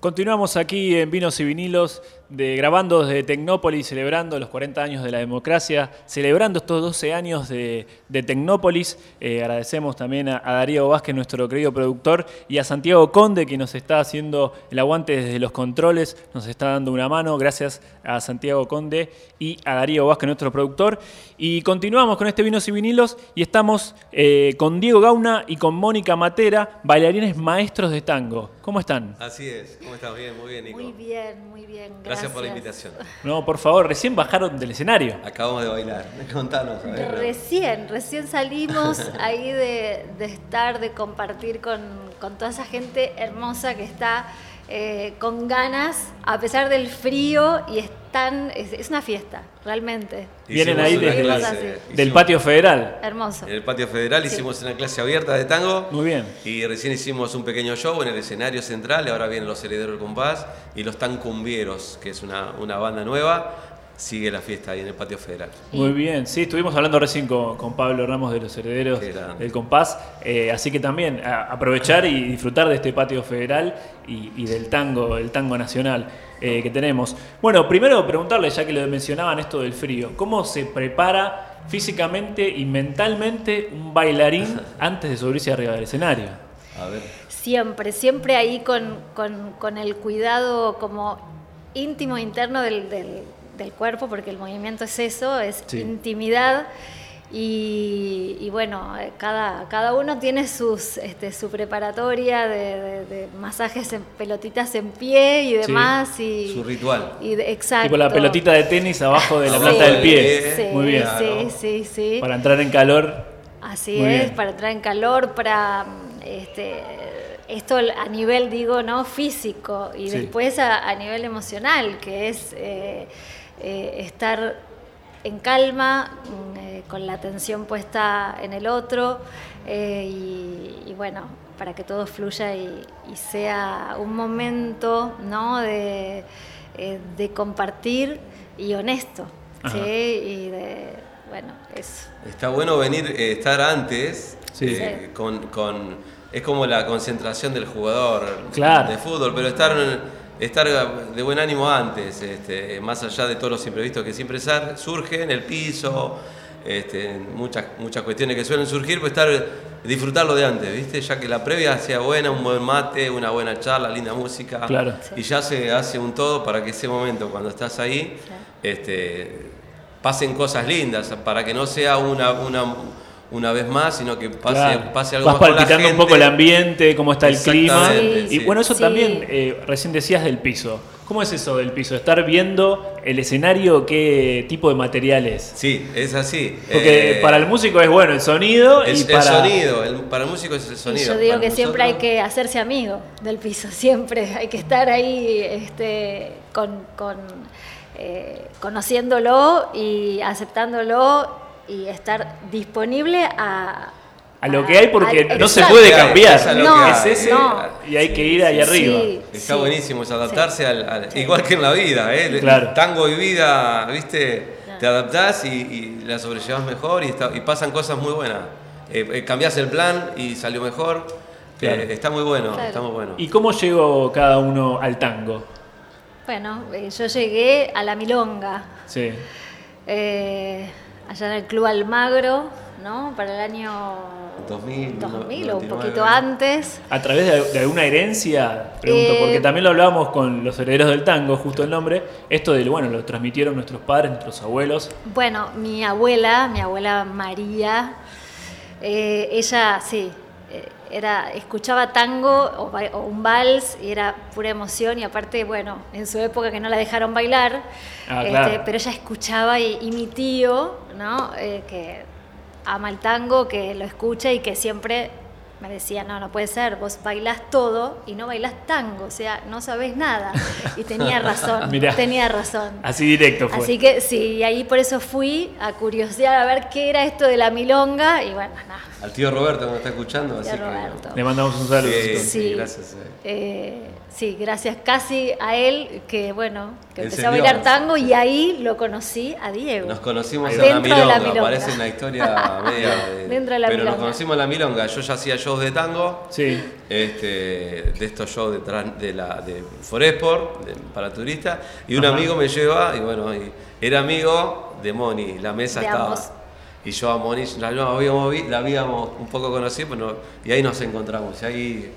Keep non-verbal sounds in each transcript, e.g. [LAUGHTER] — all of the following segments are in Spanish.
Continuamos aquí en Vinos y Vinilos, de, grabando desde Tecnópolis, celebrando los 40 años de la democracia, celebrando estos 12 años de, Tecnópolis. Eh, agradecemos también a, Darío Vázquez, nuestro querido productor, y a Santiago Conde, que nos está haciendo el aguante desde los controles, nos está dando una mano. Gracias a Santiago Conde y a Darío Vázquez, nuestro productor. Y continuamos con este Vinos y Vinilos y estamos eh, con Diego Gauna y con Mónica Matera, bailarines maestros de tango. ¿Cómo están? Así es. ¿Cómo estás? Bien, muy bien, Nico. Muy bien, muy bien. Gracias, por la invitación. No, por favor, recién bajaron del escenario. Acabamos de bailar. [LAUGHS] Contanos. Recién, recién salimos ahí de, estar, de compartir con, con toda esa gente hermosa que está eh, con ganas, a pesar del frío, y están, es, una fiesta, realmente. Vienen ahí del patio federal. Hermoso. En el patio federal hicimos una clase abierta de tango. Muy bien. Y recién hicimos un pequeño show en el escenario central, y ahora vienen los herederos del compás y los tancumbieros, que es una, una banda nueva sigue la fiesta ahí en el patio federal. Muy bien, sí, estuvimos hablando recién con, Pablo Ramos de los herederos del compás, eh, así que también aprovechar y disfrutar de este patio federal y, del tango, el tango nacional eh, que tenemos. Bueno, primero preguntarle, ya que lo mencionaban esto del frío, ¿cómo se prepara físicamente y mentalmente un bailarín [LAUGHS] antes de subirse arriba del escenario? A ver. Siempre, siempre ahí con, el cuidado como íntimo interno del del cuerpo, porque el movimiento es eso, es intimidad. Y, bueno, cada, cada uno tiene sus, este, su preparatoria de, masajes en pelotitas en pie y demás. Y, su ritual. Y exacto. Tipo la pelotita de tenis abajo de la planta del pie. Muy bien. Sí, sí, sí. Para entrar en calor. Así es, para entrar en calor, para este, esto a nivel, digo, ¿no? físico y después a, nivel emocional, que es... Eh, eh, estar en calma, mm, eh, con la atención puesta en el otro eh, y, bueno, para que todo fluya y, sea un momento ¿no? de, compartir y honesto. Y de, bueno, eso. Está bueno venir, estar antes con, Es como la concentración del jugador de fútbol, pero estar estar de buen ánimo antes, este, más allá de todos los imprevistos que siempre surgen, el piso, este, muchas, muchas cuestiones que suelen surgir, pues estar, disfrutarlo de antes, ¿viste? Ya que la previa sea buena, un buen mate, una buena charla, linda música. Claro. Y ya se hace un todo para que ese momento, cuando estás ahí, este, pasen cosas lindas, para que no sea una, una una vez más, sino que pase, pase algo Vas palpitando un poco el ambiente, cómo está el clima. y bueno, eso también, eh, recién decías del piso. ¿Cómo es eso del piso? Estar viendo el escenario, qué tipo de material es. Sí, es así. Porque eh, para el músico es bueno el sonido. y para... el sonido, para el músico es el sonido. yo digo que siempre hay que hacerse amigo del piso, [LAUGHS] siempre hay que estar ahí este, con, con eh, conociéndolo y aceptándolo y estar disponible a, a lo que hay porque no se puede cambiar. es ese y hay que ir ahí arriba. Está buenísimo, es adaptarse al, igual que en la vida, ¿eh? Tango y vida, ¿viste? Te adaptás y, la sobrellevas mejor y, y, pasan cosas muy buenas. Eh, eh cambiás el plan y salió mejor. Eh, está muy bueno, está muy bueno. ¿Y cómo llegó cada uno al tango? Bueno, eh, yo llegué a la milonga. Sí allá en el Club Almagro, ¿no? Para el año 2000, 2000 o un poquito antes. ¿A través de, alguna herencia? Pregunto, eh, porque también lo hablábamos con los herederos del tango, justo el nombre, esto de, bueno, lo transmitieron nuestros padres, nuestros abuelos. Bueno, mi abuela, mi abuela María, eh, ella, sí, era, escuchaba tango o, un vals y era pura emoción y aparte, bueno, en su época que no la dejaron bailar, ah, este, pero ella escuchaba y, mi tío, ¿no? Eh, que ama el tango, que lo escucha y que siempre me decía, no, no puede ser, vos bailás todo y no bailás tango, o sea, no sabés nada. Y tenía [LAUGHS] razón, tenía razón. Así directo fue. Así que sí, y ahí por eso fui a curiosear a ver qué era esto de la milonga y bueno, nada. Al tío Roberto que nos está escuchando. Así Que, le mandamos un saludo. Sí, gracias. Eh, sí, gracias casi a él que, bueno, que empezó a bailar tango y ahí lo conocí a Diego. Nos conocimos en la milonga, la parece una historia [LAUGHS] media de, Dentro de la Pero nos conocimos en la milonga, yo ya hacía shows de tango, sí. este, de estos shows de, de, la, de Foresport, para turistas, y un amigo me lleva, y bueno, era amigo de Moni, la mesa estaba y yo a Moni la, habíamos, la habíamos un poco conocido, y ahí nos encontramos. Y ahí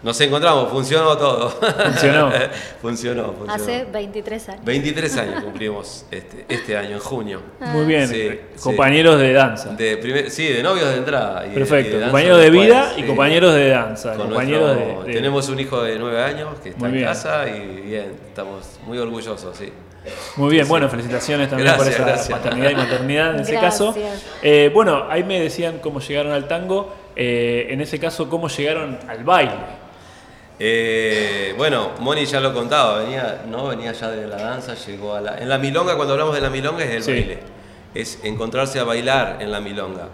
nos encontramos, funcionó todo. Funcionó. [LAUGHS] funcionó, Hace 23 años. 23 años [LAUGHS] cumplimos este, este año, en junio. Ah. Muy bien. compañeros de danza. De sí, de novios de entrada. Perfecto. compañeros de vida y compañeros de danza. compañeros de, Tenemos un hijo de 9 años que está en casa y bien, estamos muy orgullosos, sí. Muy bien, bueno, felicitaciones también por esa paternidad y maternidad en ese caso. Eh, bueno, ahí me decían cómo llegaron al tango, eh, en ese caso, cómo llegaron al baile. Eh, bueno, Moni ya lo contaba, venía, ¿no? venía ya de la danza, llegó a la... En la milonga, cuando hablamos de la milonga, es el baile. Es encontrarse a bailar en la milonga.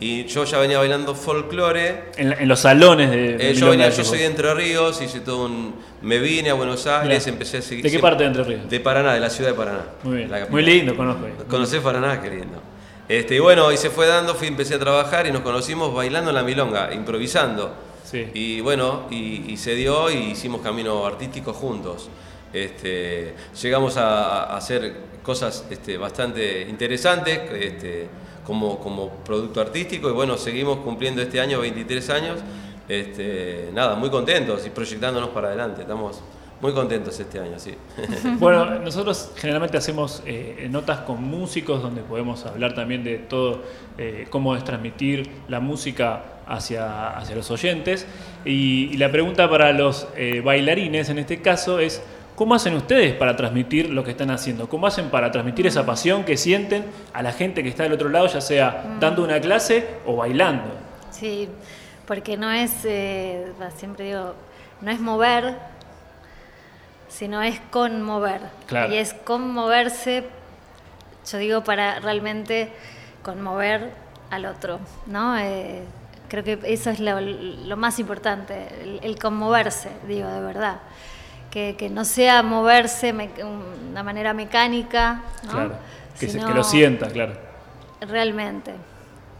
Y yo ya venía bailando folclore. En, los salones de. Eh, yo, venía, yo soy de Entre Ríos, hice todo un. Me vine a Buenos Aires, empecé a seguir. ¿De qué parte de Entre Ríos? De Paraná, de la ciudad de Paraná. Muy bien. Muy lindo, conozco. Conocés Paraná, qué lindo. Este, y bueno, y se fue dando, fui, empecé a trabajar y nos conocimos bailando en la milonga, improvisando. Sí. Y bueno, y, se dio y hicimos camino artístico juntos. Este, llegamos a, hacer cosas este, bastante interesantes. Este, como, como producto artístico y bueno, seguimos cumpliendo este año 23 años. Este, nada, muy contentos y proyectándonos para adelante. Estamos muy contentos este año, sí. [LAUGHS] Bueno, nosotros generalmente hacemos eh, notas con músicos donde podemos hablar también de todo, eh, cómo es transmitir la música hacia, hacia los oyentes. Y, la pregunta para los eh, bailarines en este caso es, ¿Cómo hacen ustedes para transmitir lo que están haciendo? ¿Cómo hacen para transmitir esa pasión que sienten a la gente que está del otro lado, ya sea mm. dando una clase o bailando? Sí, porque no es, eh, siempre digo, no es mover, sino es conmover. Y es conmoverse, yo digo, para realmente conmover al otro, ¿no? Eh, creo que eso es lo, más importante, el conmoverse, digo, de verdad que, no sea moverse de una manera mecánica, Claro, que, lo sienta, claro. Realmente.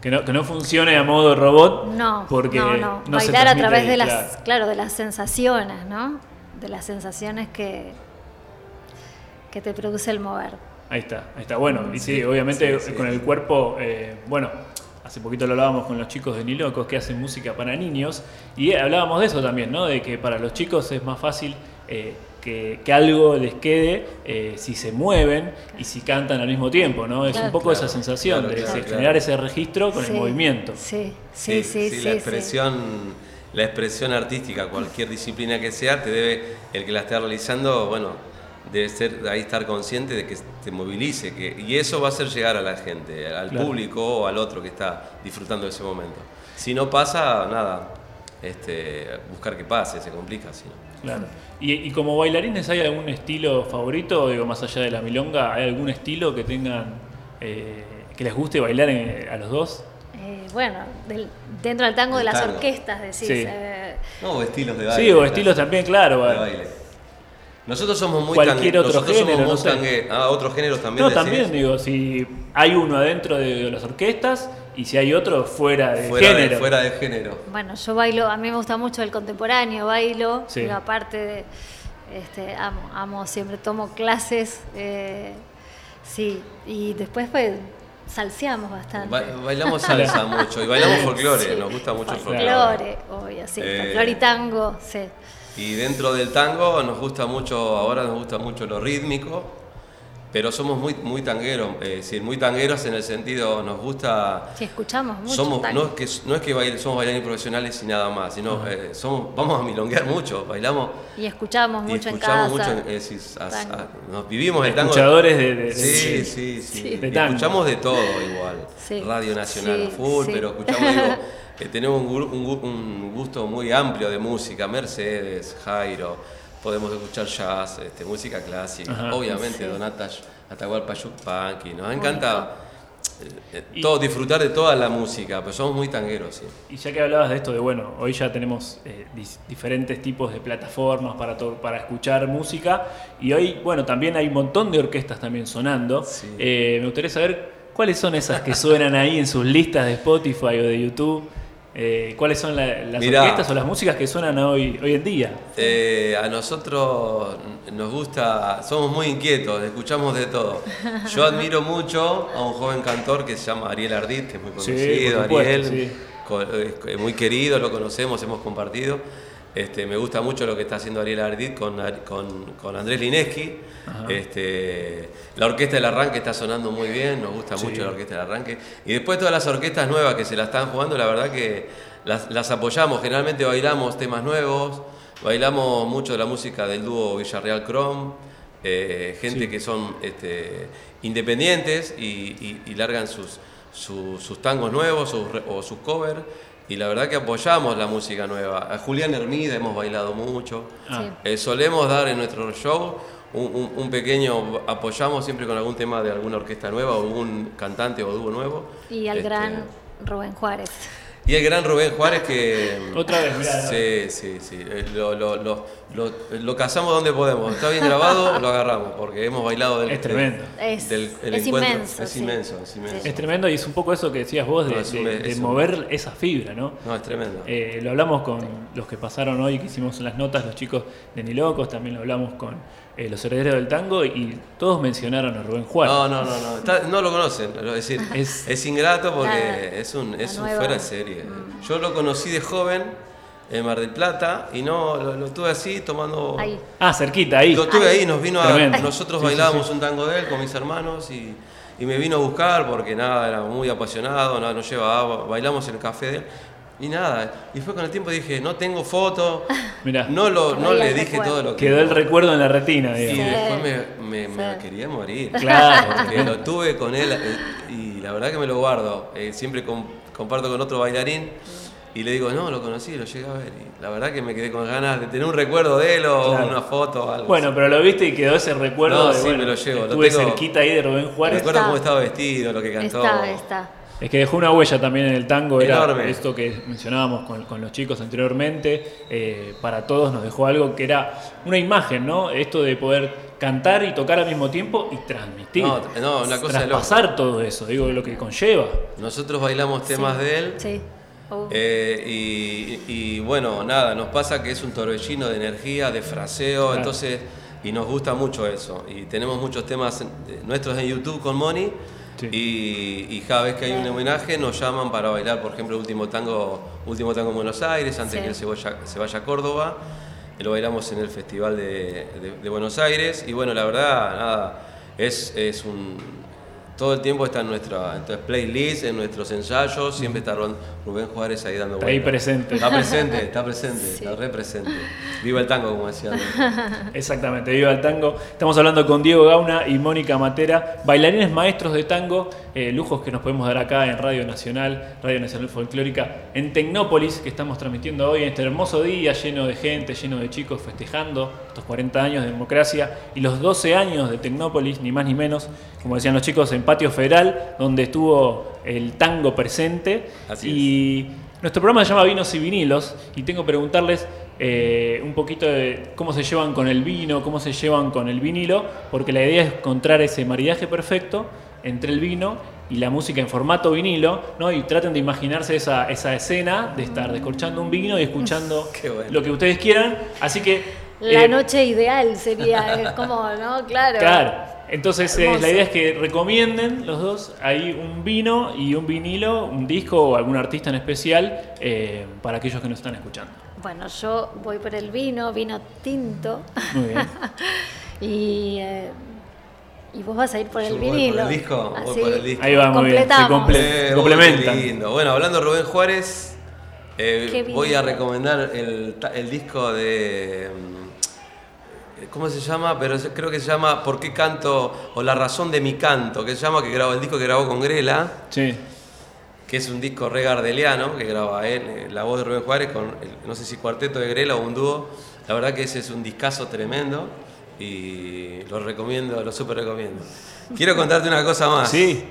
Que no, que no funcione a modo robot. No, porque no, no. Bailar a través de las, claro. de las sensaciones, ¿no? De las sensaciones que, que te produce el mover. Ahí está, ahí está. Bueno, y sí, obviamente con el cuerpo, eh, bueno, hace poquito lo hablábamos con los chicos de Nilocos que hacen música para niños y hablábamos de eso también, ¿no? De que para los chicos es más fácil eh, que, algo les quede eh, si se mueven y si cantan al mismo tiempo, ¿no? Es un poco esa sensación de, generar ese registro con el movimiento. Sí, sí, sí. la expresión, la expresión artística, cualquier disciplina que sea, te debe, el que la esté realizando, bueno, debe ser ahí estar consciente de que te movilice, que, y eso va a hacer llegar a la gente, al público o al otro que está disfrutando de ese momento. Si no pasa, nada, este, buscar que pase, se complica, si Claro. ¿Y, como bailarines hay algún estilo favorito, digo, más allá de la milonga, hay algún estilo que tengan, eh, que les guste bailar a los dos? Eh, bueno, dentro del tango de las orquestas, decís. Eh, no, estilos de baile. Sí, o estilos también, claro. De baile. Nosotros somos muy Cualquier otro género, no sé. Ah, otros géneros también. No, también digo, si hay uno adentro de las orquestas y si hay otro fuera de género. fuera de género. Bueno, yo bailo, a mí me gusta mucho el contemporáneo, bailo, pero aparte de, este, amo, amo, siempre tomo clases, eh, sí, y después pues salseamos bastante. bailamos salsa [LAUGHS] mucho y bailamos folclore, nos gusta mucho folclore. Folclore, obvio, sí, eh, folclore y tango, sí. Y dentro del tango nos gusta mucho, ahora nos gusta mucho lo rítmico, pero somos muy, muy tangueros, eh, muy tangueros en el sentido, nos gusta... Sí, escuchamos mucho somos, No es que, no es que somos bailarines profesionales y nada más, sino eh, somos, vamos a milonguear mucho, bailamos... Y escuchamos mucho en casa. Mucho, nos vivimos el tango... Escuchadores de, sí, sí, sí, escuchamos de todo igual. Radio Nacional a full, pero escuchamos... Digo, [LAUGHS] eh, tenemos un, un gusto muy amplio de música, Mercedes, Jairo podemos escuchar jazz, este, música clásica, obviamente Donata Atahualpa Yupanqui, nos ha encantado. eh, todo, disfrutar de toda la música, pero somos muy tangueros, sí. Y ya que hablabas de esto, de bueno, hoy ya tenemos eh, diferentes tipos de plataformas para, para escuchar música y hoy, bueno, también hay un montón de orquestas también sonando. Eh, me gustaría saber cuáles son esas que suenan ahí en sus listas de Spotify o de YouTube. Eh, ¿Cuáles son las orquestas o las músicas que suenan hoy, hoy en día? Eh, a nosotros nos gusta, somos muy inquietos, escuchamos de todo. [LAUGHS] Yo admiro mucho a un joven cantor que se llama Ariel Ardit, que es muy conocido, Ariel, muy querido, lo conocemos, hemos compartido. Este, me gusta mucho lo que está haciendo Ariel Ardit con, con, Andrés Lineski. Este, la orquesta del arranque está sonando muy bien, nos gusta mucho la orquesta del arranque. Y después todas las orquestas nuevas que se la están jugando, la verdad que las, apoyamos. Generalmente bailamos temas nuevos, bailamos mucho de la música del dúo Villarreal Chrome, eh, gente que son este, independientes y, largan sus, sus, tangos nuevos o sus covers y la verdad que apoyamos la música nueva. A Julián Hermida hemos bailado mucho. Ah. Eh, solemos dar en nuestro show un, pequeño, apoyamos siempre con algún tema de alguna orquesta nueva o algún cantante o dúo nuevo. Y al este, gran Rubén Juárez. Y el gran Rubén Juárez que... Otra vez, mirá. Sí, sí, sí. Eh, lo, lo, lo, lo, cazamos donde podemos. Está bien grabado, [LAUGHS] lo agarramos, porque hemos bailado del... Es tremendo. es, inmenso. Es inmenso, es inmenso. Es tremendo y es un poco eso que decías vos de, mover esa fibra, ¿no? No, es tremendo. Eh, lo hablamos con los que pasaron hoy, que hicimos las notas, los chicos de Nilocos, también lo hablamos con eh, los herederos del tango y todos mencionaron a Rubén Juárez. No, no, no, no, no lo conocen. Es decir, es, es ingrato porque es un, es un fuera de serie. Mm. Yo lo conocí de joven en Mar del Plata y no lo, tuve así tomando. Ah, cerquita, ahí. Lo tuve ahí, nos vino a. Nosotros bailábamos un tango de él con mis hermanos y, y, me vino a buscar porque nada, era muy apasionado, nada, nos llevaba, bailamos en el café de él. Y nada, y fue con el tiempo dije, no tengo foto, [LAUGHS] Mirá. no, lo, no le dije todo lo que... Quedó el recuerdo en la retina, digamos. Y después me, me, quería morir. [LAUGHS] Claro. [LAUGHS] Porque lo tuve con él eh, y la verdad que me lo guardo. Eh, siempre comparto con otro bailarín y le digo, no, lo conocí, lo llegué a ver. Y la verdad que me quedé con ganas de tener un recuerdo de él o una foto o algo. Bueno, pero lo viste y quedó ese recuerdo. No, sí, me lo llevo. Estuve cerquita ahí de Rubén Juárez. Recuerdo cómo estaba vestido, lo que cantó. Está, está. Es que dejó una huella también en el tango, era esto que mencionábamos con, los chicos anteriormente, eh, para todos nos dejó algo que era una imagen, ¿no? Esto de poder cantar y tocar al mismo tiempo y transmitir. No, no una cosa Traspasar todo eso, digo, lo que conlleva. Nosotros bailamos temas de él. Sí. Oh. Eh, y, bueno, nada, nos pasa que es un torbellino de energía, de fraseo, entonces, y nos gusta mucho eso. Y tenemos muchos temas nuestros en YouTube con Moni y, cada vez que hay un homenaje nos llaman para bailar, por ejemplo, el último tango, último tango en Buenos Aires, antes que se vaya, se vaya a Córdoba. Lo bailamos en el Festival de, de, Buenos Aires. Y bueno, la verdad, nada, es, es un, todo el tiempo está en nuestra playlist, en nuestros ensayos, siempre está Rubén Juárez ahí dando vueltas. Ahí presente. Está presente, está presente, está re presente. Viva el tango, como decía. [LAUGHS] Exactamente, viva el tango. Estamos hablando con Diego Gauna y Mónica Matera, bailarines maestros de tango, eh, lujos que nos podemos dar acá en Radio Nacional, Radio Nacional Folclórica, en Tecnópolis, que estamos transmitiendo hoy en este hermoso día lleno de gente, lleno de chicos festejando estos 40 años de democracia y los 12 años de Tecnópolis, ni más ni menos, como decían los chicos, en Patio Federal, donde estuvo el tango presente. y nuestro programa se llama Vinos y Vinilos, y tengo que preguntarles eh, un poquito de cómo se llevan con el vino, cómo se llevan con el vinilo, porque la idea es encontrar ese maridaje perfecto entre el vino y la música en formato vinilo, ¿no? Y traten de imaginarse esa, esa escena de estar descorchando un vino y escuchando [LAUGHS] lo que ustedes quieran. Así que. La eh, noche ideal sería, [LAUGHS] como, ¿no? Claro. Claro. Entonces eh, la idea es que recomienden los dos ahí un vino y un vinilo, un disco o algún artista en especial eh, para aquellos que nos están escuchando. Bueno, yo voy por el vino, vino tinto. Muy bien. [LAUGHS] y, eh, y vos vas a ir por el vinilo. Por el disco, voy por el disco. Ahí va, muy bien. Se. Lindo. Bueno, hablando de Rubén Juárez, voy a recomendar el, el disco de ¿Cómo se llama? Pero creo que se llama ¿Por qué canto? o La razón de mi canto, que se llama, que grabó el disco que grabó con Grela. Sí. Que es un disco re gardeliano, que graba él, eh, la voz de Rubén Juárez con, no sé si cuarteto de Grela o un dúo. La verdad que ese es un discazo tremendo y lo recomiendo, lo súper recomiendo. Quiero contarte una cosa más. Sí.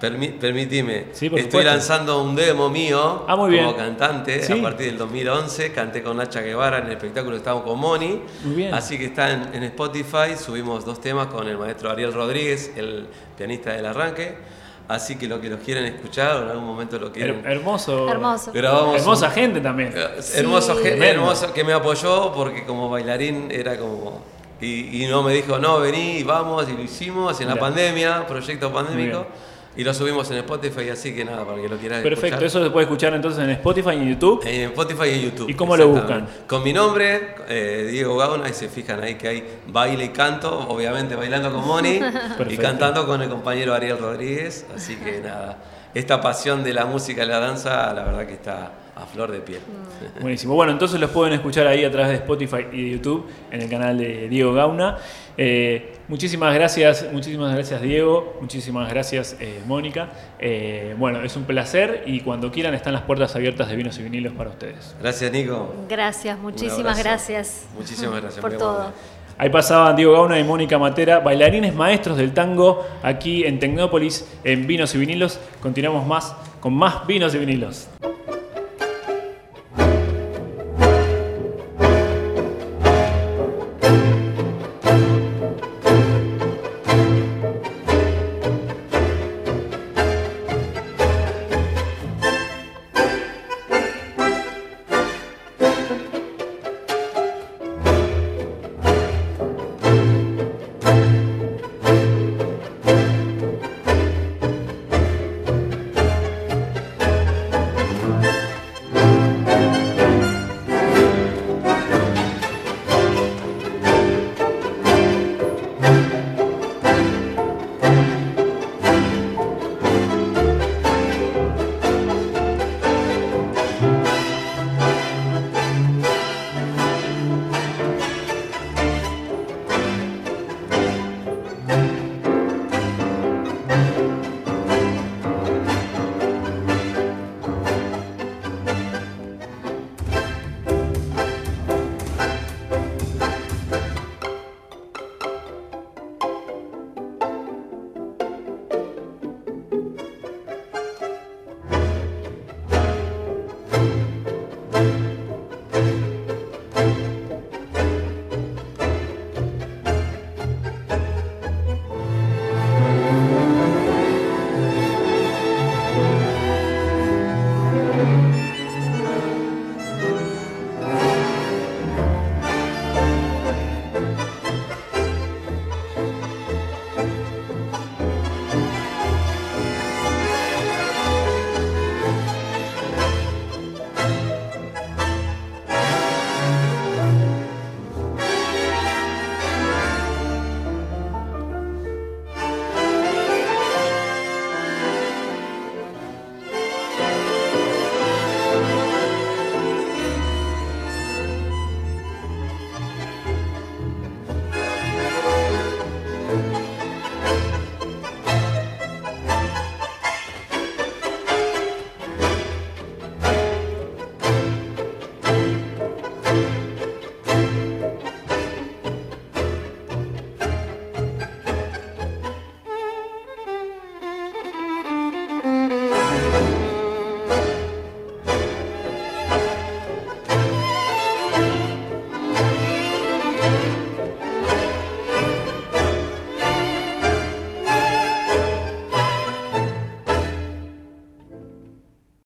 Permitime, estoy lanzando un demo mío ah, como cantante a partir del 2011. Canté con Nacha Guevara en el espectáculo Estamos con Moni. Así que está en, Spotify. Subimos dos temas con el maestro Ariel Rodríguez, el pianista del arranque. Así que lo que los quieren escuchar o en algún momento lo quieren. hermoso. Hermoso. hermosa gente también. Hermoso, gente, hermoso que me apoyó porque como bailarín era como y, no me dijo, no, vení, vamos, y lo hicimos en la pandemia, proyecto pandémico. Y lo subimos en Spotify, así que nada, para que lo quieran Perfecto, eso se puede escuchar entonces en Spotify y en YouTube. En Spotify y en YouTube. ¿Y cómo lo buscan? Con mi nombre, eh, Diego Gauna, y se fijan ahí que hay baile y canto, obviamente bailando con Moni [LAUGHS] y cantando con el compañero Ariel Rodríguez. Así que nada, esta pasión de la música y la danza, la verdad que está a flor de piel. Mm. Buenísimo. Bueno, entonces los pueden escuchar ahí a través de Spotify y de YouTube en el canal de Diego Gauna. Eh, muchísimas gracias, muchísimas gracias Diego, muchísimas gracias eh, Mónica. Eh, bueno, es un placer y cuando quieran están las puertas abiertas de Vinos y Vinilos para ustedes. Gracias Nico. Gracias, muchísimas gracias. Muchísimas [LAUGHS] gracias por todo. Ahí pasaban Diego Gauna y Mónica Matera, bailarines maestros del tango aquí en Tecnópolis en Vinos y Vinilos. Continuamos más con más Vinos y Vinilos.